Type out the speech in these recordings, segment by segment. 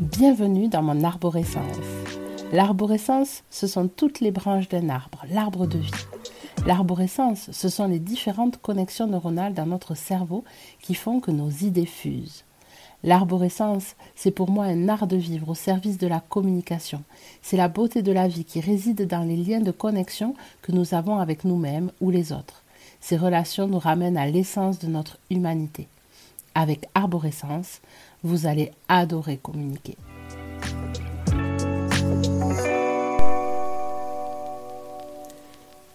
Bienvenue dans mon arborescence. L'arborescence, ce sont toutes les branches d'un arbre, l'arbre de vie. L'arborescence, ce sont les différentes connexions neuronales dans notre cerveau qui font que nos idées fusent. L'arborescence, c'est pour moi un art de vivre au service de la communication. C'est la beauté de la vie qui réside dans les liens de connexion que nous avons avec nous-mêmes ou les autres. Ces relations nous ramènent à l'essence de notre humanité. Avec Arborescence, vous allez adorer communiquer.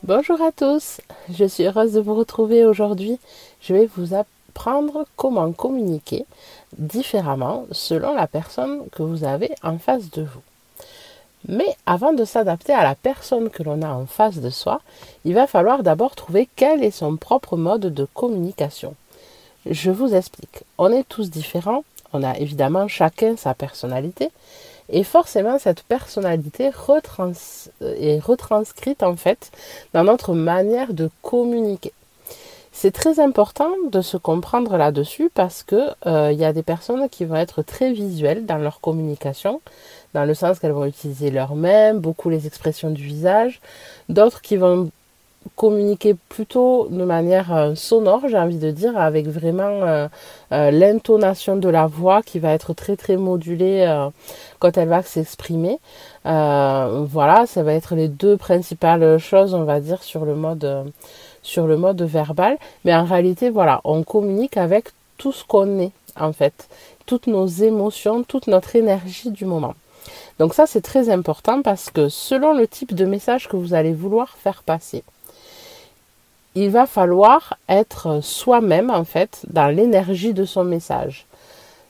Bonjour à tous, je suis heureuse de vous retrouver aujourd'hui. Je vais vous apprendre comment communiquer différemment selon la personne que vous avez en face de vous. Mais avant de s'adapter à la personne que l'on a en face de soi, il va falloir d'abord trouver quel est son propre mode de communication. Je vous explique. On est tous différents, on a évidemment chacun sa personnalité, et forcément cette personnalité est retranscrite en fait dans notre manière de communiquer. C'est très important de se comprendre là-dessus parce que euh, il y a des personnes qui vont être très visuelles dans leur communication, dans le sens qu'elles vont utiliser leurs mains, beaucoup les expressions du visage, d'autres qui vont communiquer plutôt de manière euh, sonore, j'ai envie de dire, avec vraiment euh, l'intonation de la voix qui va être très très modulée quand elle va s'exprimer. voilà, ça va être les deux principales choses, on va dire, sur le mode sur le mode verbal, mais en réalité, voilà, on communique avec tout ce qu'on est, en fait, toutes nos émotions, toute notre énergie du moment. Donc ça, c'est très important parce que selon le type de message que vous allez vouloir faire passer, il va falloir être soi-même, en fait, dans l'énergie de son message.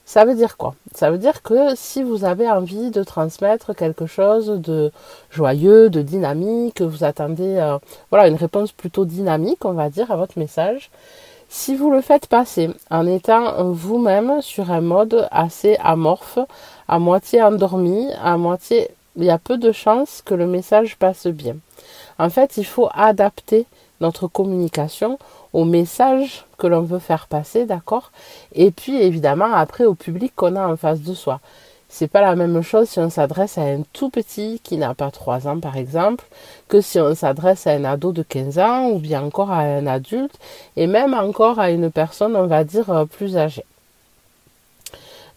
Ça veut dire quoi? Ça veut dire que si vous avez envie de transmettre quelque chose de joyeux, de dynamique, que vous attendez euh, voilà une réponse plutôt dynamique, on va dire, à votre message, si vous le faites passer en étant vous-même sur un mode assez amorphe, à moitié endormi, à moitié il y a peu de chances que le message passe bien. En fait, il faut adapter notre communication au message que l'on veut faire passer, d'accord? Et puis évidemment après au public qu'on a en face de soi. C'est pas la même chose si on s'adresse à un tout petit qui n'a pas 3 ans par exemple, que si on s'adresse à un ado de 15 ans ou bien encore à un adulte et même encore à une personne on va dire euh, plus âgée.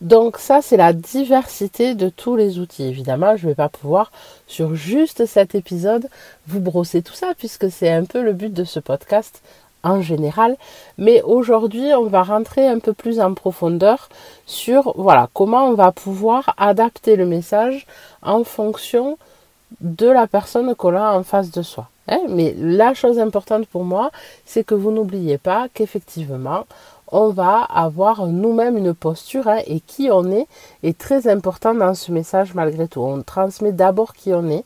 Donc ça, c'est la diversité de tous les outils. Évidemment, je ne vais pas pouvoir, sur juste cet épisode, vous brosser tout ça, puisque c'est un peu le but de ce podcast en général. Mais aujourd'hui, on va rentrer un peu plus en profondeur sur voilà comment on va pouvoir adapter le message en fonction de la personne qu'on a en face de soi. Hein. Mais la chose importante pour moi, c'est que vous n'oubliez pas qu'effectivement, on va avoir nous-mêmes une posture hein, et qui on est est très important dans ce message malgré tout. On transmet d'abord qui on est.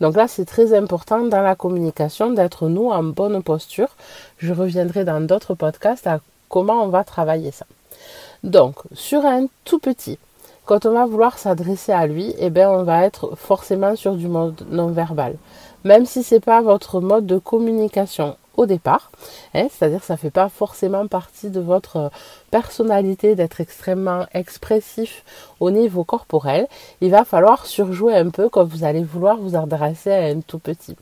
Donc là, c'est très important dans la communication d'être nous en bonne posture. Je reviendrai dans d'autres podcasts à comment on va travailler ça. Donc, sur un tout petit, quand on va vouloir s'adresser à lui, eh bien, on va être forcément sur du mode non verbal. Même si c'est pas votre mode de communication au départ. Hein, c'est-à-dire ça ne fait pas forcément partie de votre euh, personnalité d'être extrêmement expressif au niveau corporel. Il va falloir surjouer un peu quand vous allez vouloir vous adresser à un tout petit.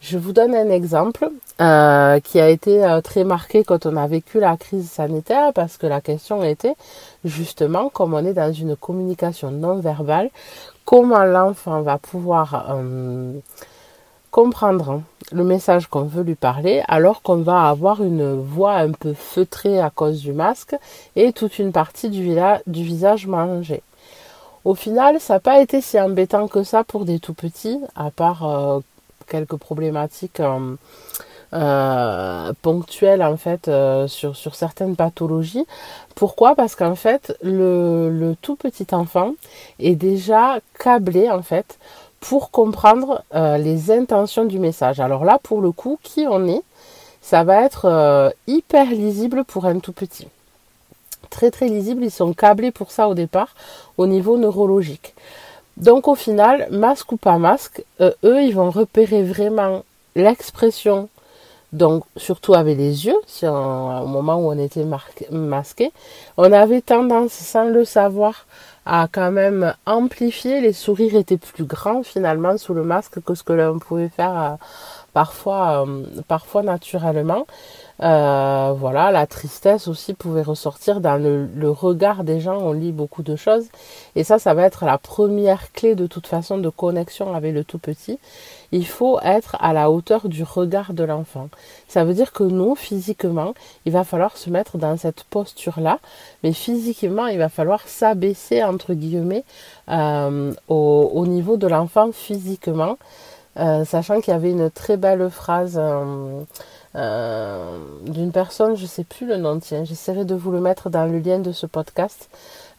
Je vous donne un exemple euh, qui a été euh, très marqué quand on a vécu la crise sanitaire parce que la question était justement comme on est dans une communication non verbale, comment l'enfant va pouvoir le message qu'on veut lui parler alors qu'on va avoir une voix un peu feutrée à cause du masque et toute une partie du, du visage mangé. Au final, ça n'a pas été si embêtant que ça pour des tout petits, à part euh, quelques problématiques euh, euh, ponctuelles en fait sur, certaines pathologies. Pourquoi? Parce qu'en fait, le tout petit enfant est déjà câblé en fait pour comprendre euh, les intentions du message. Alors là, pour le coup, qui on est, ça va être euh, hyper lisible pour un tout petit. Très très lisible, ils sont câblés pour ça au départ, au niveau neurologique. Donc au final, masque ou pas masque, euh, eux, ils vont repérer vraiment l'expression donc surtout avec les yeux, si au moment où on était masqué, on avait tendance, sans le savoir, à quand même amplifier. Les sourires étaient plus grands finalement sous le masque que ce que l'on pouvait faire euh, parfois, euh, parfois naturellement. Euh, voilà, la tristesse aussi pouvait ressortir dans le, regard des gens. On lit beaucoup de choses. Et ça, ça va être la première clé de toute façon de connexion avec le tout petit. Il faut être à la hauteur du regard de l'enfant. Ça veut dire que nous, physiquement, il va falloir se mettre dans cette posture-là. Mais physiquement, il va falloir s'abaisser, entre guillemets, euh, au, niveau de l'enfant physiquement. Euh, sachant qu'il y avait une très belle phrase euh, d'une personne, je ne sais plus le nom, tiens, j'essaierai de vous le mettre dans le lien de ce podcast,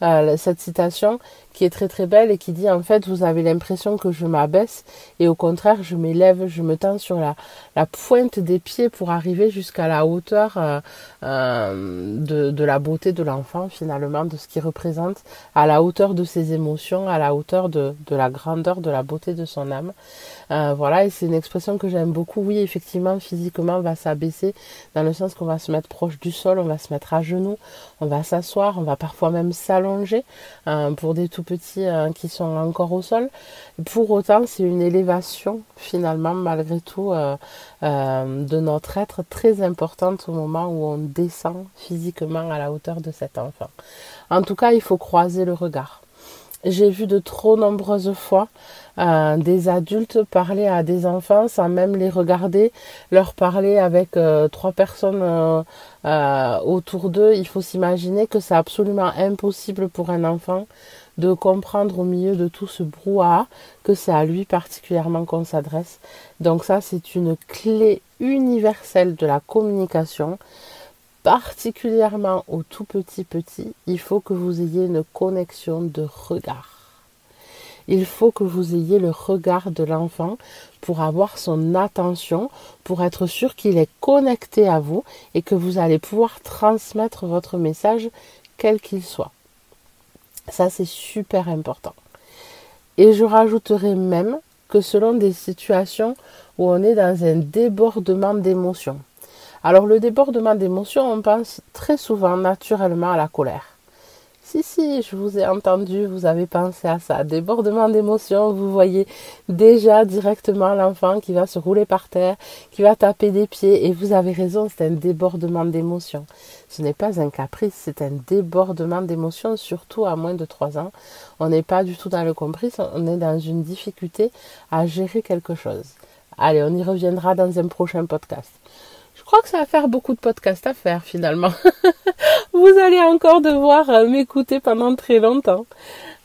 euh, cette citation qui est très très belle et qui dit en fait vous avez l'impression que je m'abaisse et au contraire je m'élève, je me tends sur la, la pointe des pieds pour arriver jusqu'à la hauteur euh, euh, de, de, la beauté de l'enfant finalement, de ce qu'il représente, à la hauteur de ses émotions, à la hauteur de, de la grandeur, de la beauté de son âme. Euh, voilà, et c'est une expression que j'aime beaucoup. Oui, effectivement, physiquement, on va s'abaisser dans le sens qu'on va se mettre proche du sol, on va se mettre à genoux, on va s'asseoir, on va parfois même s'allonger pour des tout petits euh, qui sont encore au sol. Pour autant, c'est une élévation finalement malgré tout euh, euh, de notre être très importante au moment où on descend physiquement à la hauteur de cet enfant. En tout cas, il faut croiser le regard. J'ai vu de trop nombreuses fois des adultes parler à des enfants sans même les regarder, leur parler avec trois personnes autour d'eux. Il faut s'imaginer que c'est absolument impossible pour un enfant de comprendre au milieu de tout ce brouhaha que c'est à lui particulièrement qu'on s'adresse. Donc ça, c'est une clé universelle de la communication. Particulièrement au tout petit petit, il faut que vous ayez une connexion de regard. Il faut que vous ayez le regard de l'enfant pour avoir son attention, pour être sûr qu'il est connecté à vous et que vous allez pouvoir transmettre votre message quel qu'il soit. Ça, c'est super important. Et je rajouterai même que selon des situations où on est dans un débordement d'émotions. Alors le débordement d'émotions, on pense très souvent naturellement à la colère. Si, si, je vous ai entendu, vous avez pensé à ça. Débordement d'émotions, vous voyez déjà directement l'enfant qui va se rouler par terre, qui va taper des pieds, et vous avez raison, c'est un débordement d'émotions. Ce n'est pas un caprice, c'est un débordement d'émotions, surtout à moins de 3 ans. On n'est pas du tout dans le complice, on est dans une difficulté à gérer quelque chose. Allez, on y reviendra dans un prochain podcast. Je crois que ça va faire beaucoup de podcasts à faire finalement. Vous allez encore devoir euh, m'écouter pendant très longtemps.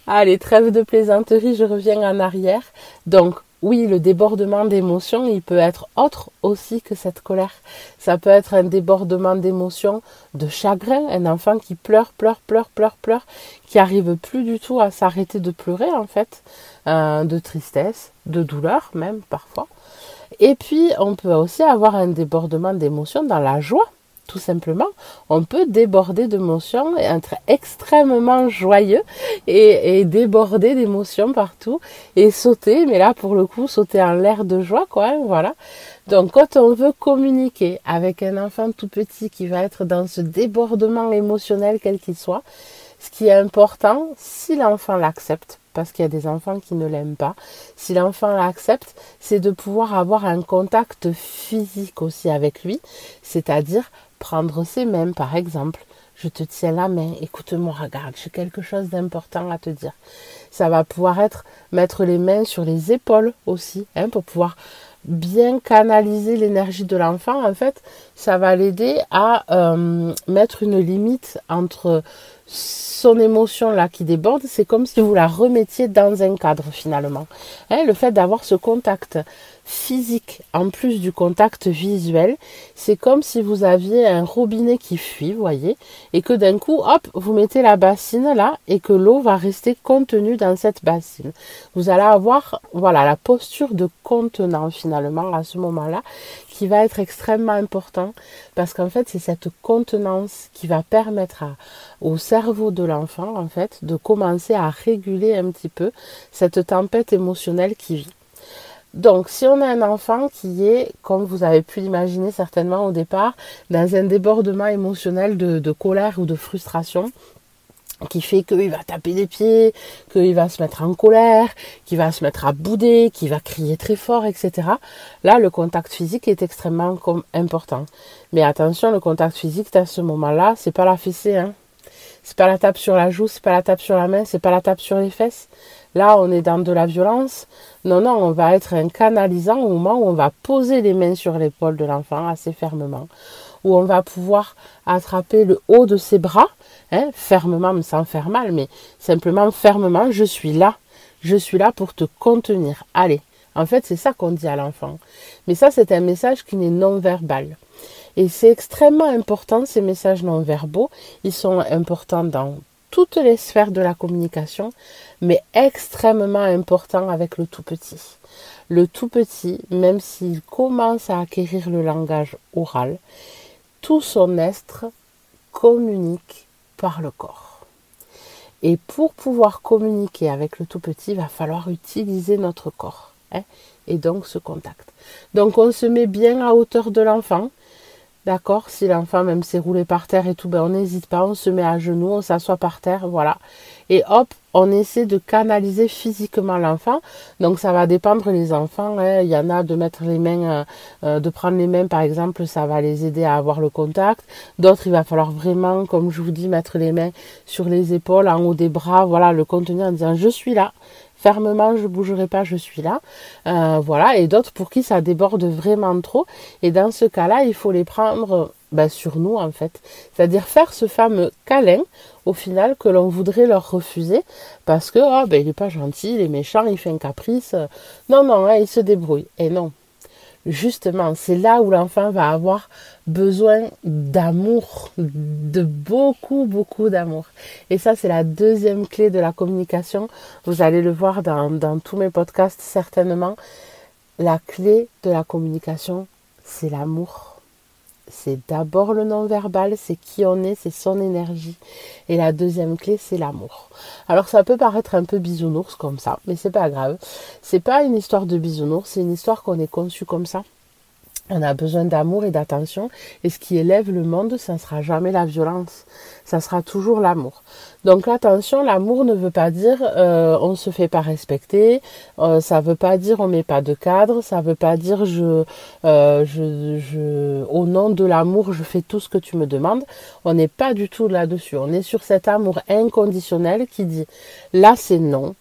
Allez, trêve de plaisanterie, je reviens en arrière. Donc, oui, le débordement d'émotions, il peut être autre aussi que cette colère. Ça peut être un débordement d'émotions, de chagrin, un enfant qui pleure, pleure, pleure, pleure, pleure, qui arrive plus du tout à s'arrêter de pleurer en fait, euh, de tristesse, de douleur même parfois. Et puis, on peut aussi avoir un débordement d'émotions dans la joie, tout simplement. On peut déborder d'émotions et être extrêmement joyeux et, déborder d'émotions partout et sauter, mais là, pour le coup, sauter en l'air de joie, quoi, hein, voilà. Donc, quand on veut communiquer avec un enfant tout petit qui va être dans ce débordement émotionnel, quel qu'il soit, ce qui est important, si l'enfant l'accepte, parce qu'il y a des enfants qui ne l'aiment pas. Si l'enfant l'accepte, c'est de pouvoir avoir un contact physique aussi avec lui, c'est-à-dire prendre ses mains par exemple. Je te tiens la main, écoute-moi, regarde, j'ai quelque chose d'important à te dire. Ça va pouvoir être mettre les mains sur les épaules aussi, hein, pour pouvoir bien canaliser l'énergie de l'enfant. En fait, ça va l'aider à euh, mettre une limite entre son émotion là qui déborde, c'est comme si vous la remettiez dans un cadre finalement. Hein, le fait d'avoir ce contact physique en plus du contact visuel, c'est comme si vous aviez un robinet qui fuit, voyez, et que d'un coup, hop, vous mettez la bassine là et que l'eau va rester contenue dans cette bassine. Vous allez avoir, voilà, la posture de contenant finalement à ce moment-là qui va être extrêmement important parce qu'en fait, c'est cette contenance qui va permettre au cerveau de l'enfant, en fait, de commencer à réguler un petit peu cette tempête émotionnelle qui vit. Donc, si on a un enfant qui est, comme vous avez pu l'imaginer certainement au départ, dans un débordement émotionnel de, colère ou de frustration, qui fait qu'il va taper des pieds, qu'il va se mettre en colère, qu'il va se mettre à bouder, qu'il va crier très fort, etc. Là, le contact physique est extrêmement important. Mais attention, le contact physique, à ce moment-là, c'est pas la fessée, hein. C'est pas la tape sur la joue, c'est pas la tape sur la main, c'est pas la tape sur les fesses. Là, on est dans de la violence. Non, non, on va être un canalisant au moment où on va poser les mains sur l'épaule de l'enfant assez fermement, où on va pouvoir attraper le haut de ses bras, hein, fermement, sans faire mal, mais simplement fermement, je suis là. Je suis là pour te contenir. Allez. En fait, c'est ça qu'on dit à l'enfant. Mais ça, c'est un message qui n'est non verbal. Et c'est extrêmement important, ces messages non verbaux. Ils sont importants dans toutes les sphères de la communication, mais extrêmement importants avec le tout petit. Le tout petit, même s'il commence à acquérir le langage oral, tout son être communique par le corps. Et pour pouvoir communiquer avec le tout petit, il va falloir utiliser notre corps. Hein, et donc ce contact. Donc on se met bien à hauteur de l'enfant. D'accord Si l'enfant même s'est roulé par terre et tout, ben on n'hésite pas, on se met à genoux, on s'assoit par terre, voilà. Et hop, on essaie de canaliser physiquement l'enfant. Donc ça va dépendre les enfants. Hein. Il y en a de mettre les mains, euh, euh, de prendre les mains par exemple, ça va les aider à avoir le contact. D'autres, il va falloir vraiment, comme je vous dis, mettre les mains sur les épaules, en haut des bras, voilà, le contenir en disant je suis là fermement, je bougerai pas, je suis là. Euh, voilà, et d'autres pour qui ça déborde vraiment trop. Et dans ce cas-là, il faut les prendre ben, sur nous en fait. C'est-à-dire faire ce fameux câlin au final que l'on voudrait leur refuser parce que oh, ben, il est pas gentil, il est méchant, il fait un caprice. Non, non, hein, il se débrouille. Et non, justement, c'est là où l'enfant va avoir besoin d'amour, de beaucoup, beaucoup d'amour. Et ça, c'est la deuxième clé de la communication. Vous allez le voir dans, dans tous mes podcasts, certainement. La clé de la communication, c'est l'amour c'est d'abord le non-verbal, c'est qui on est, c'est son énergie. Et la deuxième clé, c'est l'amour. Alors ça peut paraître un peu bisounours comme ça, mais c'est pas grave. C'est pas une histoire de bisounours, c'est une histoire qu'on est conçu comme ça. On a besoin d'amour et d'attention. Et ce qui élève le monde, ça ne sera jamais la violence. Ça sera toujours l'amour. Donc attention, l'amour ne veut pas dire euh, on se fait pas respecter. Euh, ça veut pas dire on met pas de cadre. Ça veut pas dire je, euh, je, je, au nom de l'amour, je fais tout ce que tu me demandes. On n'est pas du tout là-dessus. On est sur cet amour inconditionnel qui dit là c'est non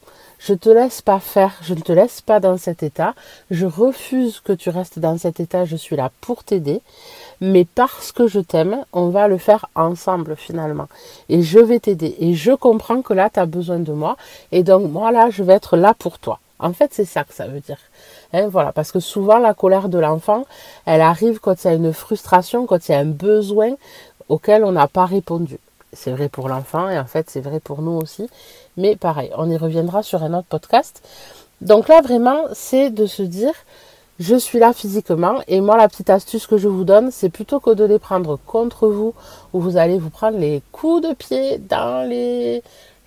je te laisse pas faire, je ne te laisse pas dans cet état, je refuse que tu restes dans cet état, je suis là pour t'aider, mais parce que je t'aime, on va le faire ensemble finalement. Et je vais t'aider. Et je comprends que là, tu as besoin de moi, et donc moi là, je vais être là pour toi. En fait, c'est ça que ça veut dire. Hein, voilà, parce que souvent la colère de l'enfant, elle arrive quand il y a une frustration, quand il y a un besoin auquel on n'a pas répondu. C'est vrai pour l'enfant et en fait c'est vrai pour nous aussi. Mais pareil, on y reviendra sur un autre podcast. Donc là, vraiment, c'est de se dire, je suis là physiquement et moi, la petite astuce que je vous donne, c'est plutôt que de les prendre contre vous, où vous allez vous prendre les coups de pied dans les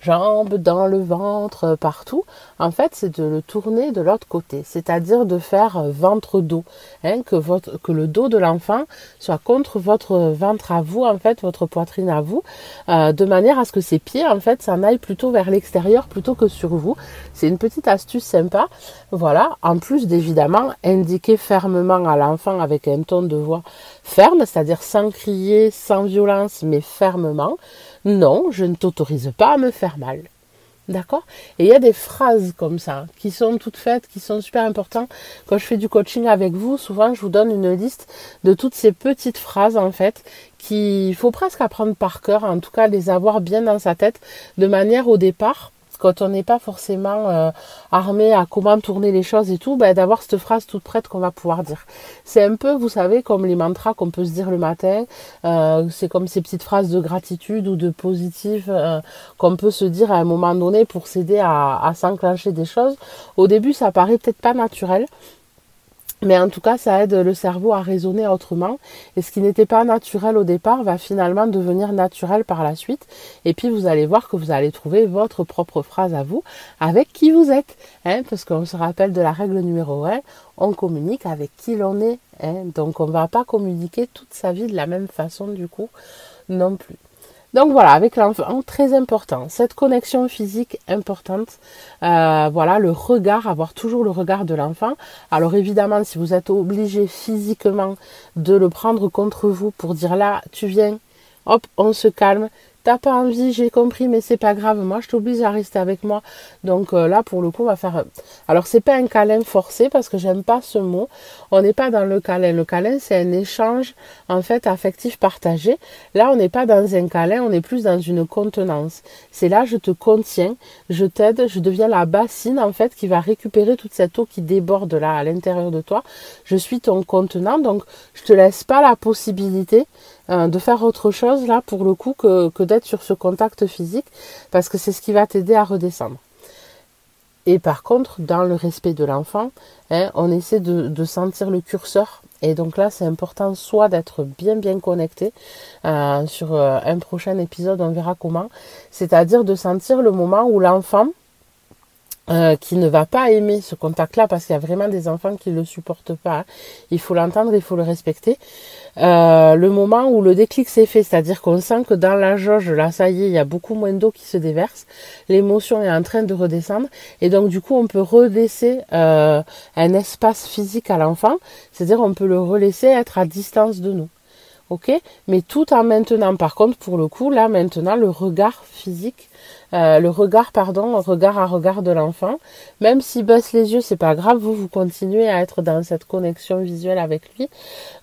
jambes, dans le ventre, euh, partout. En fait, c'est de le tourner de l'autre côté, c'est-à-dire de faire euh, ventre-dos, hein, que, le dos de l'enfant soit contre votre ventre à vous, en fait, votre poitrine à vous, euh, de manière à ce que ses pieds, en fait, s'en aillent plutôt vers l'extérieur plutôt que sur vous. C'est une petite astuce sympa. Voilà, en plus d'évidemment indiquer fermement à l'enfant avec un ton de voix ferme, c'est-à-dire sans crier, sans violence, mais fermement. Non, je ne t'autorise pas à me faire mal. D'accord? Et il y a des phrases comme ça qui sont toutes faites, qui sont super importantes. Quand je fais du coaching avec vous, souvent je vous donne une liste de toutes ces petites phrases en fait qu'il faut presque apprendre par cœur, en tout cas les avoir bien dans sa tête, de manière au départ quand on n'est pas forcément euh, armé à comment tourner les choses et tout, ben, d'avoir cette phrase toute prête qu'on va pouvoir dire. C'est un peu, vous savez, comme les mantras qu'on peut se dire le matin. Euh, c'est comme ces petites phrases de gratitude ou de positif euh, qu'on peut se dire à un moment donné pour s'aider à, à s'enclencher des choses. Au début, ça paraît peut-être pas naturel. Mais en tout cas, ça aide le cerveau à raisonner autrement. Et ce qui n'était pas naturel au départ va finalement devenir naturel par la suite. Et puis vous allez voir que vous allez trouver votre propre phrase à vous avec qui vous êtes. Hein, parce qu'on se rappelle de la règle numéro 1, on communique avec qui l'on est. Hein. Donc on ne va pas communiquer toute sa vie de la même façon du coup non plus. Donc voilà, avec l'enfant, très important, cette connexion physique importante, euh, voilà, le regard, avoir toujours le regard de l'enfant. Alors évidemment, si vous êtes obligé physiquement de le prendre contre vous pour dire là, tu viens, hop, on se calme, T'as pas envie, j'ai compris, mais c'est pas grave. Moi, je t'oblige à rester avec moi. Donc euh, là, pour le coup, on va faire. Alors, c'est pas un câlin forcé parce que j'aime pas ce mot. On n'est pas dans le câlin. Le câlin, c'est un échange en fait affectif partagé. Là, on n'est pas dans un câlin, on est plus dans une contenance. C'est là, je te contiens, je t'aide, je deviens la bassine en fait qui va récupérer toute cette eau qui déborde là à l'intérieur de toi. Je suis ton contenant, donc je te laisse pas la possibilité euh, de faire autre chose là pour le coup que, que d'être sur ce contact physique parce que c'est ce qui va t'aider à redescendre. Et par contre, dans le respect de l'enfant, hein, on essaie de, de, sentir le curseur. Et donc là, c'est important soit d'être bien bien connecté. Euh, sur euh, un prochain épisode, on verra comment. C'est-à-dire de sentir le moment où l'enfant, euh, qui ne va pas aimer ce contact-là parce qu'il y a vraiment des enfants qui ne le supportent pas. Il faut l'entendre, il faut le respecter. Euh, le moment où le déclic s'est fait, c'est-à-dire qu'on sent que dans la jauge, là, ça y est, il y a beaucoup moins d'eau qui se déverse, l'émotion est en train de redescendre, et donc du coup, on peut relaisser euh, un espace physique à l'enfant, c'est-à-dire on peut le relaisser être à distance de nous. Ok? Mais tout en maintenant, par contre, pour le coup, là maintenant, le regard physique euh, le regard, pardon, regard à regard de l'enfant. Même s'il baisse les yeux, c'est pas grave, vous, vous continuez à être dans cette connexion visuelle avec lui.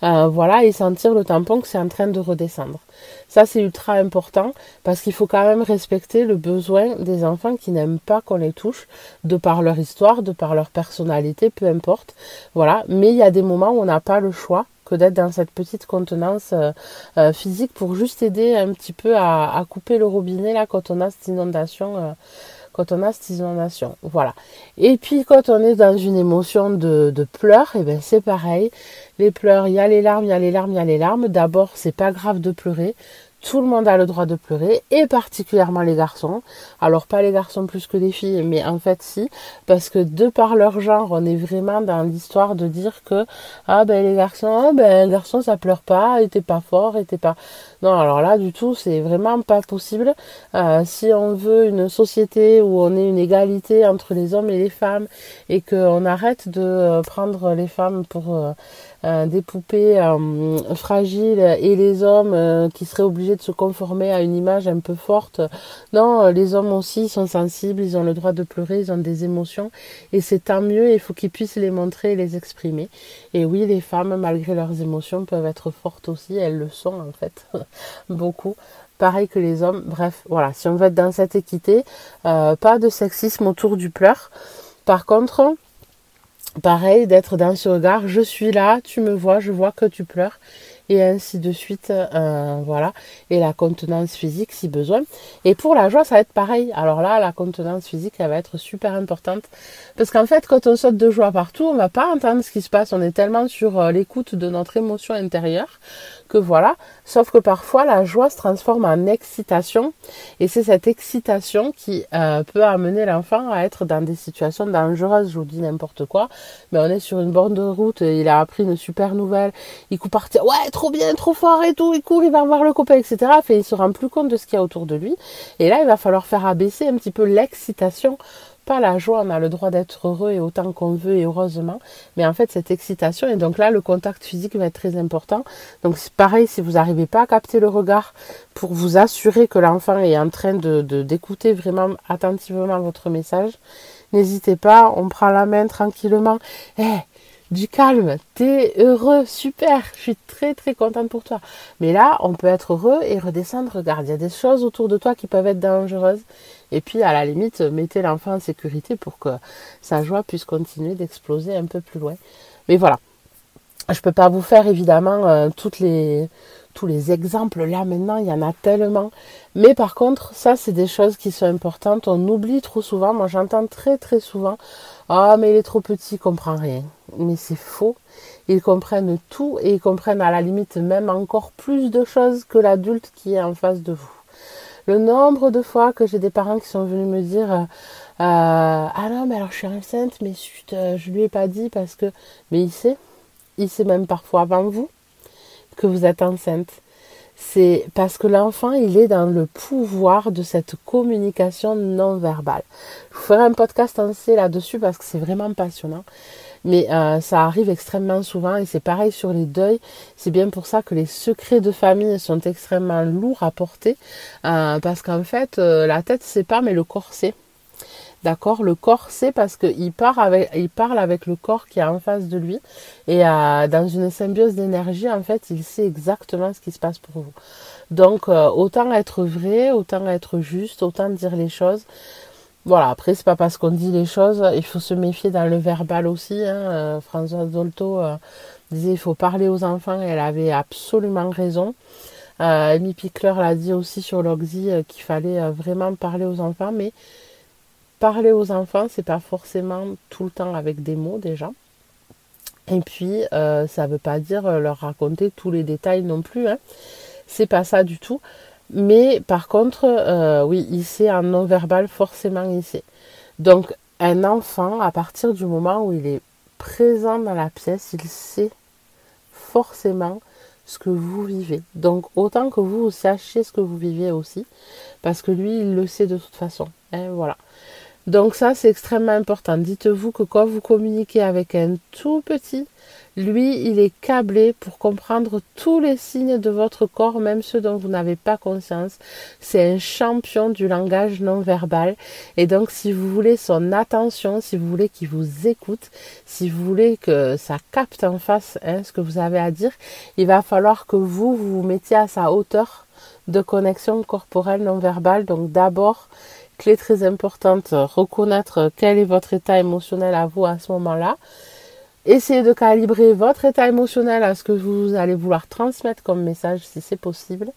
Euh, voilà, et sentir le tampon que c'est en train de redescendre. Ça, c'est ultra important parce qu'il faut quand même respecter le besoin des enfants qui n'aiment pas qu'on les touche, de par leur histoire, de par leur personnalité, peu importe. Voilà, mais il y a des moments où on n'a pas le choix que d'être dans cette petite contenance euh, euh, physique pour juste aider un petit peu à, couper le robinet là quand on a cette inondation euh, quand on a cette inondation. Voilà. Et puis quand on est dans une émotion de, de pleurs et eh ben c'est pareil. Les pleurs il y a les larmes il y a les larmes il y a les larmes. D'abord c'est pas grave de pleurer tout le monde a le droit de pleurer, et particulièrement les garçons. Alors pas les garçons plus que les filles, mais en fait si, parce que de par leur genre, on est vraiment dans l'histoire de dire que ah ben les garçons, oh, ben un garçon ça pleure pas, était pas fort, était pas. Non, alors là du tout, c'est vraiment pas possible. Euh, si on veut une société où on ait une égalité entre les hommes et les femmes et qu'on arrête de euh, prendre les femmes pour euh, des poupées fragiles et les hommes qui seraient obligés de se conformer à une image un peu forte. Non, les hommes aussi sont sensibles, ils ont le droit de pleurer, ils ont des émotions et c'est tant mieux, il faut qu'ils puissent les montrer et les exprimer. Et oui, les femmes, malgré leurs émotions, peuvent être fortes aussi, elles le sont en fait, beaucoup pareil que les hommes. Bref, voilà, si on veut être dans cette équité, pas de sexisme autour du pleur. Par contre, pareil, d'être dans ce regard, je suis là, tu me vois, je vois que tu pleures, et ainsi de suite, euh, voilà, et la contenance physique si besoin. Et pour la joie, ça va être pareil. Alors là, la contenance physique, elle va être super importante, parce qu'en fait, quand on saute de joie partout, on va pas entendre ce qui se passe, on est tellement sur euh, l'écoute de notre émotion intérieure voilà. Sauf que parfois la joie se transforme en excitation et c'est cette excitation qui euh, peut amener l'enfant à être dans des situations dangereuses. Je vous dis n'importe quoi, mais on est sur une borne de route, il a appris une super nouvelle, il court partir, ouais trop bien, trop fort et tout, il court, il va voir le copain, etc. Fait, il se rend plus compte de ce qu'il y a autour de lui et là il va falloir faire abaisser un petit peu l'excitation pas la joie, on a le droit d'être heureux et autant qu'on veut et heureusement, mais en fait cette excitation et donc là le contact physique va être très important. Donc c'est pareil si vous n'arrivez pas à capter le regard pour vous assurer que l'enfant est en train de d'écouter vraiment attentivement votre message, n'hésitez pas, on prend la main tranquillement. Eh, du calme, t'es heureux, super, je suis très très contente pour toi. Mais là, on peut être heureux et redescendre, regarde, il y a des choses autour de toi qui peuvent être dangereuses. Et puis, à la limite, mettez l'enfant en sécurité pour que sa joie puisse continuer d'exploser un peu plus loin. Mais voilà. Je peux pas vous faire évidemment euh, tous les exemples là maintenant, il y en a tellement. Mais par contre, ça c'est des choses qui sont importantes. On oublie trop souvent. Moi j'entends très très souvent Ah mais il est trop petit, il comprend rien. Mais c'est faux. Ils comprennent tout et ils comprennent à la limite même encore plus de choses que l'adulte qui est en face de vous. Le nombre de fois que j'ai des parents qui sont venus me dire euh, Ah non mais alors je suis enceinte mais chut, euh, je lui ai pas dit parce que mais il sait, il sait même parfois avant vous que vous êtes enceinte. C'est parce que l'enfant, il est dans le pouvoir de cette communication non verbale. Je vous ferai un podcast entier là-dessus parce que c'est vraiment passionnant. Mais euh, ça arrive extrêmement souvent et c'est pareil sur les deuils. C'est bien pour ça que les secrets de famille sont extrêmement lourds à porter euh, parce qu'en fait, euh, la tête sait pas mais le corps sait. D'accord? Le corps sait parce qu'il parle parle avec le corps qui est en face de lui. Et dans une symbiose d'énergie, en fait, il sait exactement ce qui se passe pour vous. Donc, autant être vrai, autant être juste, autant dire les choses. Voilà, après, c'est pas parce qu'on dit les choses, il faut se méfier dans le verbal aussi. Hein. Euh, Françoise Dolto disait il faut parler aux enfants et elle avait absolument raison. Amy Pickler l'a dit aussi sur l'Oxy qu'il fallait vraiment parler aux enfants, mais parler aux enfants, c'est pas forcément tout le temps avec des mots déjà. Et puis, euh, ça veut pas dire euh, leur raconter tous les détails non plus. Hein. C'est pas ça du tout. Mais par contre, euh, oui, il sait en non-verbal, forcément il sait. Donc, un enfant, à partir du moment où il est présent dans la pièce, il sait forcément ce que vous vivez. Donc, autant que vous, sachiez ce que vous vivez aussi, parce que lui, il le sait de toute façon. Hein, voilà. Donc ça, c'est extrêmement important. Dites-vous que quand vous communiquez avec un tout petit, lui, il est câblé pour comprendre tous les signes de votre corps, même ceux dont vous n'avez pas conscience. C'est un champion du langage non verbal. Et donc, si vous voulez son attention, si vous voulez qu'il vous écoute, si vous voulez que ça capte en face hein, ce que vous avez à dire, il va falloir que vous, vous vous mettiez à sa hauteur de connexion corporelle non verbale. Donc d'abord, clé très importante, reconnaître quel est votre état émotionnel à vous à ce moment-là. Essayez de calibrer votre état émotionnel à ce que vous allez vouloir transmettre comme message si c'est possible.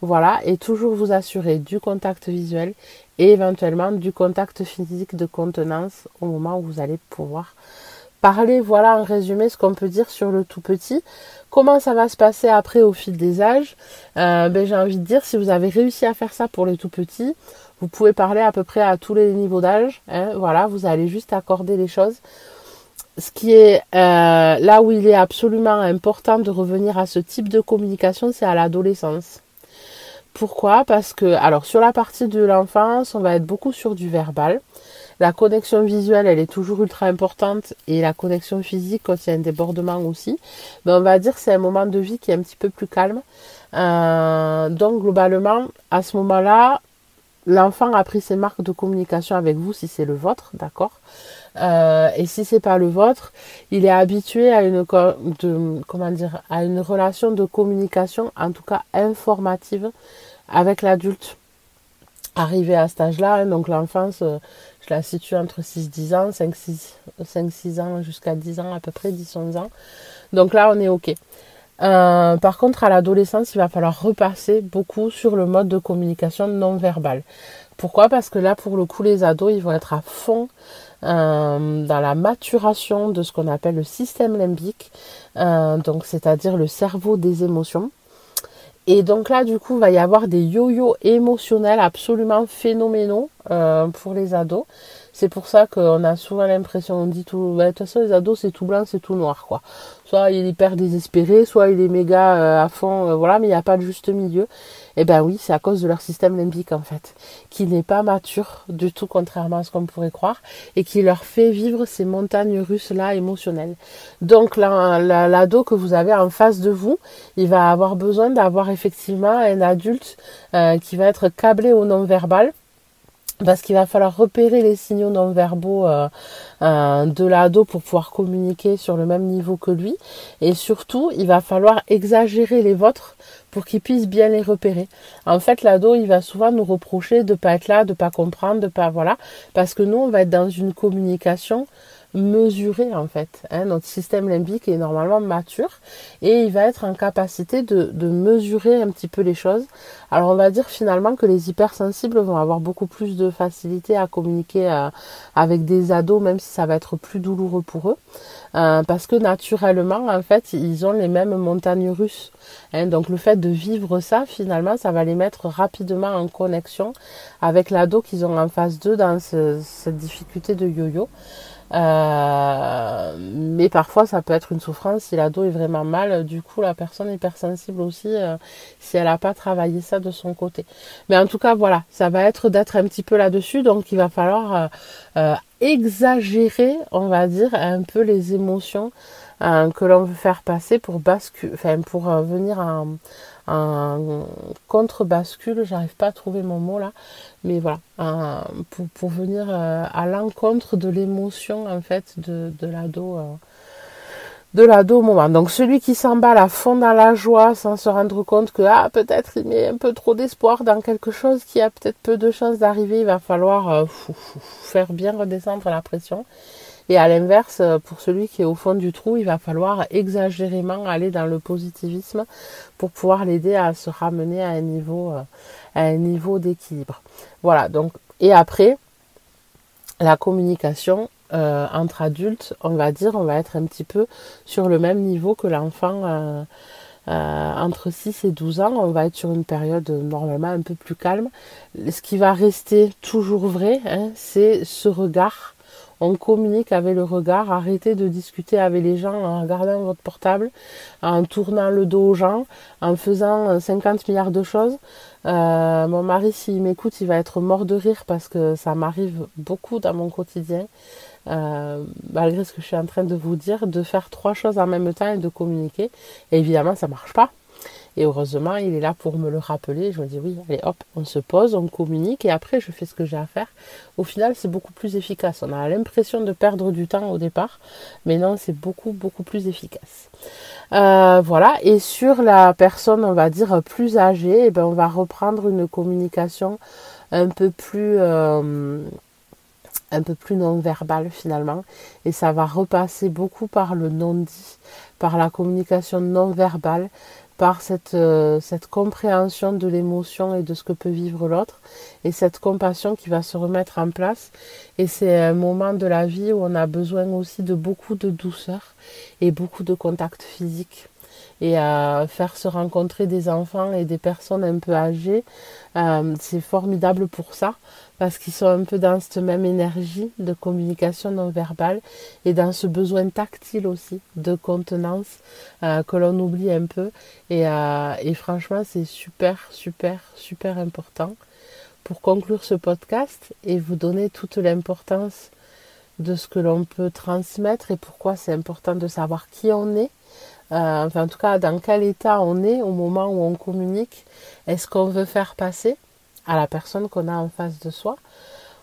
Voilà, et toujours vous assurer du contact visuel et éventuellement du contact physique de contenance au moment où vous allez pouvoir parler. Voilà en résumé ce qu'on peut dire sur le tout petit. Comment ça va se passer après au fil des âges? Euh, ben, J'ai envie de dire, si vous avez réussi à faire ça pour les tout petits, vous pouvez parler à peu près à tous les niveaux d'âge. Hein, voilà, vous allez juste accorder les choses. Ce qui est euh, là où il est absolument important de revenir à ce type de communication, c'est à l'adolescence. Pourquoi? Parce que, alors sur la partie de l'enfance, on va être beaucoup sur du verbal. La connexion visuelle, elle est toujours ultra importante et la connexion physique quand il y a un débordement aussi. Mais on va dire c'est un moment de vie qui est un petit peu plus calme. Euh, donc globalement, à ce moment-là, l'enfant a pris ses marques de communication avec vous si c'est le vôtre, d'accord euh, Et si c'est pas le vôtre, il est habitué à une comment dire à une relation de communication, en tout cas informative, avec l'adulte. Arrivé à cet âge-là, hein, donc l'enfance, euh, je la situe entre 6-10 ans, 5-6 ans jusqu'à 10 ans à peu près, 10-11 ans. Donc là, on est OK. Euh, par contre, à l'adolescence, il va falloir repasser beaucoup sur le mode de communication non verbal. Pourquoi? Parce que là, pour le coup, les ados, ils vont être à fond euh, dans la maturation de ce qu'on appelle le système limbique, euh, donc c'est-à-dire le cerveau des émotions. Et donc là, du coup, il va y avoir des yo-yo émotionnels absolument phénoménaux pour les ados. C'est pour ça qu'on a souvent l'impression, on dit tout, bah, de toute façon les ados c'est tout blanc, c'est tout noir quoi. Soit il est hyper désespéré, soit il est méga euh, à fond, euh, voilà, mais il n'y a pas de juste milieu. Eh ben oui, c'est à cause de leur système limbique en fait, qui n'est pas mature du tout, contrairement à ce qu'on pourrait croire, et qui leur fait vivre ces montagnes russes là émotionnelles. Donc l'ado que vous avez en face de vous, il va avoir besoin d'avoir effectivement un adulte euh, qui va être câblé au non verbal parce qu'il va falloir repérer les signaux non verbaux euh, euh, de l'ado pour pouvoir communiquer sur le même niveau que lui. Et surtout, il va falloir exagérer les vôtres pour qu'il puisse bien les repérer. En fait, l'ado, il va souvent nous reprocher de pas être là, de pas comprendre, de pas voilà, parce que nous, on va être dans une communication mesurer en fait. Hein. Notre système limbique est normalement mature et il va être en capacité de, de, mesurer un petit peu les choses. Alors on va dire finalement que les hypersensibles vont avoir beaucoup plus de facilité à communiquer euh, avec des ados, même si ça va être plus douloureux pour eux. Euh, parce que naturellement, en fait, ils ont les mêmes montagnes russes. Hein. donc le fait de vivre ça, finalement, ça va les mettre rapidement en connexion avec l'ado qu'ils ont en face d'eux dans cette difficulté de yo-yo. Euh, mais parfois, ça peut être une souffrance si l'ado est vraiment mal. Du coup, la personne est hypersensible aussi euh, si elle n'a pas travaillé ça de son côté. Mais en tout cas, voilà, ça va être d'être un petit peu là-dessus. Donc, il va falloir euh, exagérer, on va dire, un peu les émotions que l'on veut faire passer pour basculer, enfin, pour venir en un contre-bascule, j'arrive pas à trouver mon mot là, mais voilà, pour, venir euh, à l'encontre de l'émotion en fait de, de l'ado. Euh, de l'ado au moment. Donc celui qui s'emballe à fond dans la joie sans se rendre compte que ah peut-être il met un peu trop d'espoir dans quelque chose qui a peut-être peu de chances d'arriver, il va falloir euh, faire bien redescendre la pression. Et à l'inverse, euh, pour celui qui est au fond du trou, il va falloir exagérément aller dans le positivisme pour pouvoir l'aider à se ramener à un niveau, euh, à un niveau d'équilibre. Voilà. Donc, et après, la communication euh, entre adultes, on va dire, on va être un petit peu sur le même niveau que l'enfant. entre 6 et 12 ans, on va être sur une période normalement un peu plus calme. Ce qui va rester toujours vrai, hein, c'est ce regard on communique avec le regard, arrêtez de discuter avec les gens en regardant votre portable, en tournant le dos aux gens, en faisant 50 milliards de choses. Euh, mon mari, s'il m'écoute, il va être mort de rire parce que ça m'arrive beaucoup dans mon quotidien, euh, malgré ce que je suis en train de vous dire, de faire trois choses en même temps et de communiquer. Évidemment, ça marche pas. Et heureusement, il est là pour me le rappeler. Je me dis oui, allez hop, on se pose, on communique et après je fais ce que j'ai à faire. Au final, c'est beaucoup plus efficace. On a l'impression de perdre du temps au départ, mais non, c'est beaucoup, beaucoup plus efficace. Euh, voilà, et sur la personne, on va dire, plus âgée, eh ben, on va reprendre une communication un peu plus... Euh, un peu plus non verbale finalement et ça va repasser beaucoup par le non dit par la communication non verbale par cette, euh, cette compréhension de l'émotion et de ce que peut vivre l'autre et cette compassion qui va se remettre en place. Et c'est un moment de la vie où on a besoin aussi de beaucoup de douceur et beaucoup de contact physique. Et à faire se rencontrer des enfants et des personnes un peu âgées, euh, c'est formidable pour ça parce qu'ils sont un peu dans cette même énergie de communication non verbale et dans ce besoin tactile aussi de contenance euh, que l'on oublie un peu. Et, euh, et franchement, c'est super, super, super important pour conclure ce podcast et vous donner toute l'importance de ce que l'on peut transmettre et pourquoi c'est important de savoir qui on est. Euh, enfin, en tout cas, dans quel état on est au moment où on communique. Est-ce qu'on veut faire passer à la personne qu'on a en face de soi,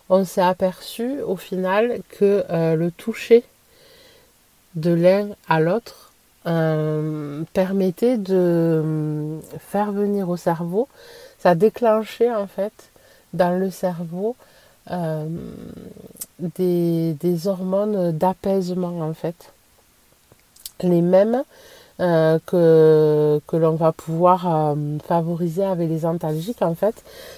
on s'est aperçu au final que euh, le toucher de l'un à l'autre euh, permettait de euh, faire venir au cerveau, ça déclenchait en fait dans le cerveau des, des, hormones d'apaisement en fait. Les mêmes euh, que, que l'on va pouvoir euh, favoriser avec les antalgiques en fait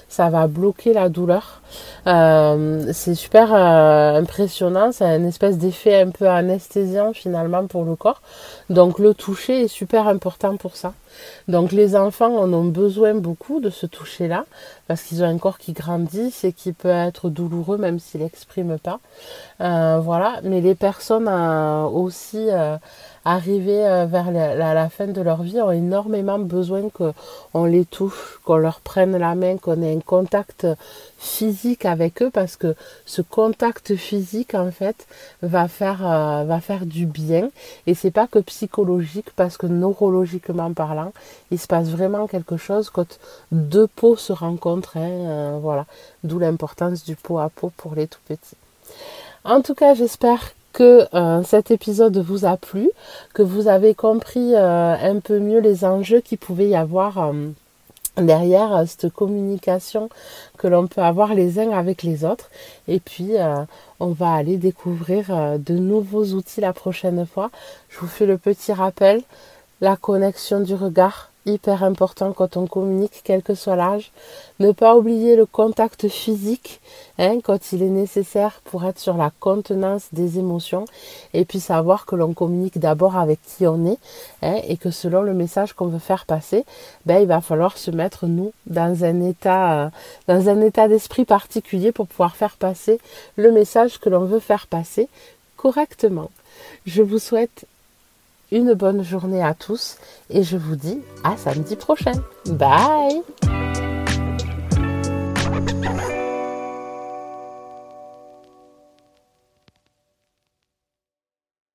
ça va bloquer la douleur. Euh, c'est super impressionnant. C'est un espèce d'effet un peu anesthésiant finalement pour le corps. Donc le toucher est super important pour ça donc les enfants en ont besoin beaucoup de ce toucher là parce qu'ils ont un corps qui grandit et qui peut être douloureux même s'ils n'expriment pas. Voilà. Mais les personnes aussi arrivés euh, vers la, fin de leur vie ont énormément besoin qu'on les touche, qu'on leur prenne la main, qu'on ait un contact physique avec eux parce que ce contact physique en fait va faire euh, va faire du bien. Et c'est pas que psychologique parce que neurologiquement parlant il se passe vraiment quelque chose quand deux peaux se rencontrent hein, euh, voilà d'où l'importance du pot à peau pour les tout petits en tout cas j'espère que euh, cet épisode vous a plu, que vous avez compris euh, un peu mieux les enjeux qui pouvait y avoir derrière cette communication que l'on peut avoir les uns avec les autres. Et puis, on va aller découvrir de nouveaux outils la prochaine fois. Je vous fais le petit rappel, la connexion du regard, hyper important quand on communique, quel que soit l'âge. Ne pas oublier le contact physique hein, quand il est nécessaire pour être sur la contenance des émotions. Et puis savoir que l'on communique d'abord avec qui on est hein, et que selon le message qu'on veut faire passer, ben, il va falloir se mettre nous dans un état, euh, dans un état d'esprit particulier pour pouvoir faire passer le message que l'on veut faire passer correctement. Je vous souhaite une bonne journée à tous et je vous dis à samedi prochain. Bye